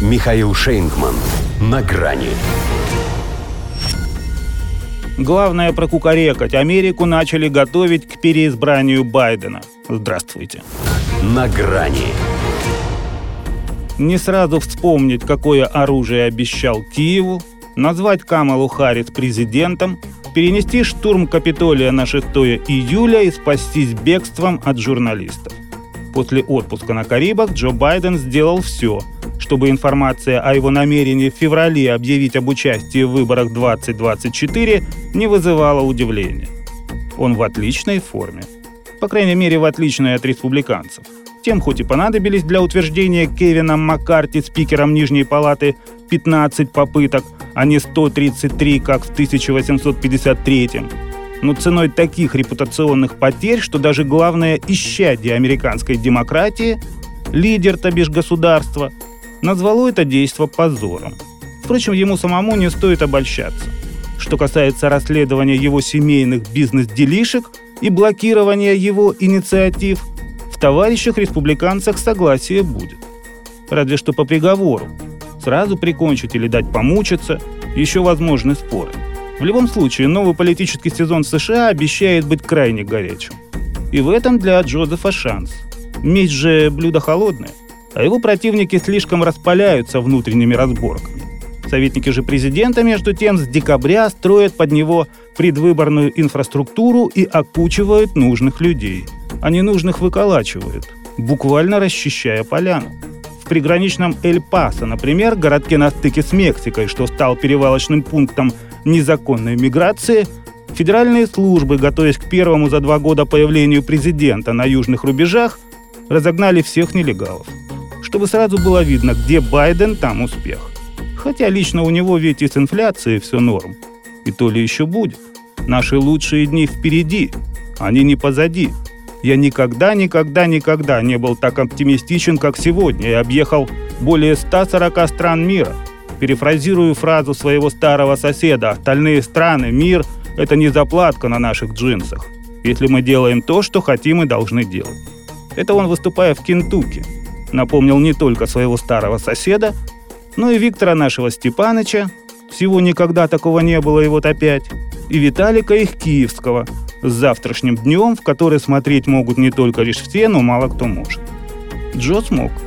Михаил Шейнгман. На грани. Главное прокукарекать. Америку начали готовить к переизбранию Байдена. Здравствуйте. На грани. Не сразу вспомнить, какое оружие обещал Киеву, назвать Камалу Харрис президентом, перенести штурм Капитолия на 6 июля и спастись бегством от журналистов. После отпуска на Карибах Джо Байден сделал все, чтобы информация о его намерении в феврале объявить об участии в выборах 2024 не вызывала удивления. Он в отличной форме. По крайней мере, в отличной от республиканцев. Тем хоть и понадобились для утверждения Кевином Маккарти спикером Нижней Палаты 15 попыток, а не 133, как в 1853 но ценой таких репутационных потерь, что даже главное исчадие американской демократии, лидер, то бишь государства, назвало это действо позором. Впрочем, ему самому не стоит обольщаться. Что касается расследования его семейных бизнес-делишек и блокирования его инициатив, в товарищах-республиканцах согласие будет. Разве что по приговору. Сразу прикончить или дать помучиться – еще возможны споры. В любом случае, новый политический сезон США обещает быть крайне горячим. И в этом для Джозефа шанс. Месть же блюдо холодное, а его противники слишком распаляются внутренними разборками. Советники же президента, между тем, с декабря строят под него предвыборную инфраструктуру и окучивают нужных людей. А ненужных выколачивают, буквально расчищая поляну. В приграничном Эль-Пасо, например, городке на стыке с Мексикой, что стал перевалочным пунктом незаконной миграции, федеральные службы, готовясь к первому за два года появлению президента на южных рубежах, разогнали всех нелегалов. Чтобы сразу было видно, где Байден, там успех. Хотя лично у него ведь и с инфляцией все норм. И то ли еще будет. Наши лучшие дни впереди, они не позади. Я никогда, никогда, никогда не был так оптимистичен, как сегодня, и объехал более 140 стран мира – Перефразирую фразу своего старого соседа «Остальные страны, мир – это не заплатка на наших джинсах, если мы делаем то, что хотим и должны делать». Это он, выступая в Кентукки, напомнил не только своего старого соседа, но и Виктора нашего Степаныча, всего никогда такого не было и вот опять, и Виталика их киевского, с завтрашним днем, в который смотреть могут не только лишь все, но мало кто может. Джо смог –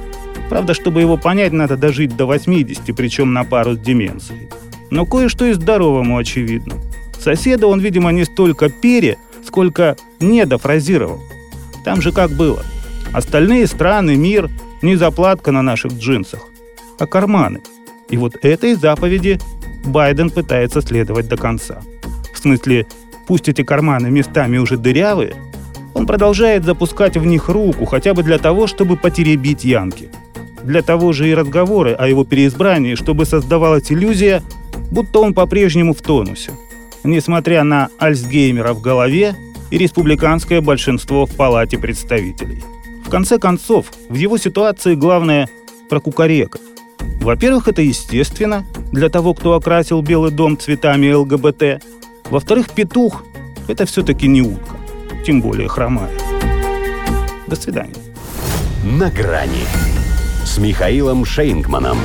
Правда, чтобы его понять, надо дожить до 80, причем на пару с деменцией. Но кое-что и здоровому очевидно. Соседа он, видимо, не столько пере, сколько недофразировал. Там же как было. Остальные страны, мир, не заплатка на наших джинсах, а карманы. И вот этой заповеди Байден пытается следовать до конца. В смысле, пусть эти карманы местами уже дырявые, он продолжает запускать в них руку, хотя бы для того, чтобы потеребить янки – для того же и разговоры о его переизбрании, чтобы создавалась иллюзия, будто он по-прежнему в тонусе, несмотря на Альцгеймера в голове и республиканское большинство в Палате представителей. Конце концов, в его ситуации главное прокукарекать. Во-первых, это естественно для того, кто окрасил Белый дом цветами ЛГБТ. Во-вторых, петух – это все-таки не утка, тем более хромая. До свидания. На грани с Михаилом Шейнгманом.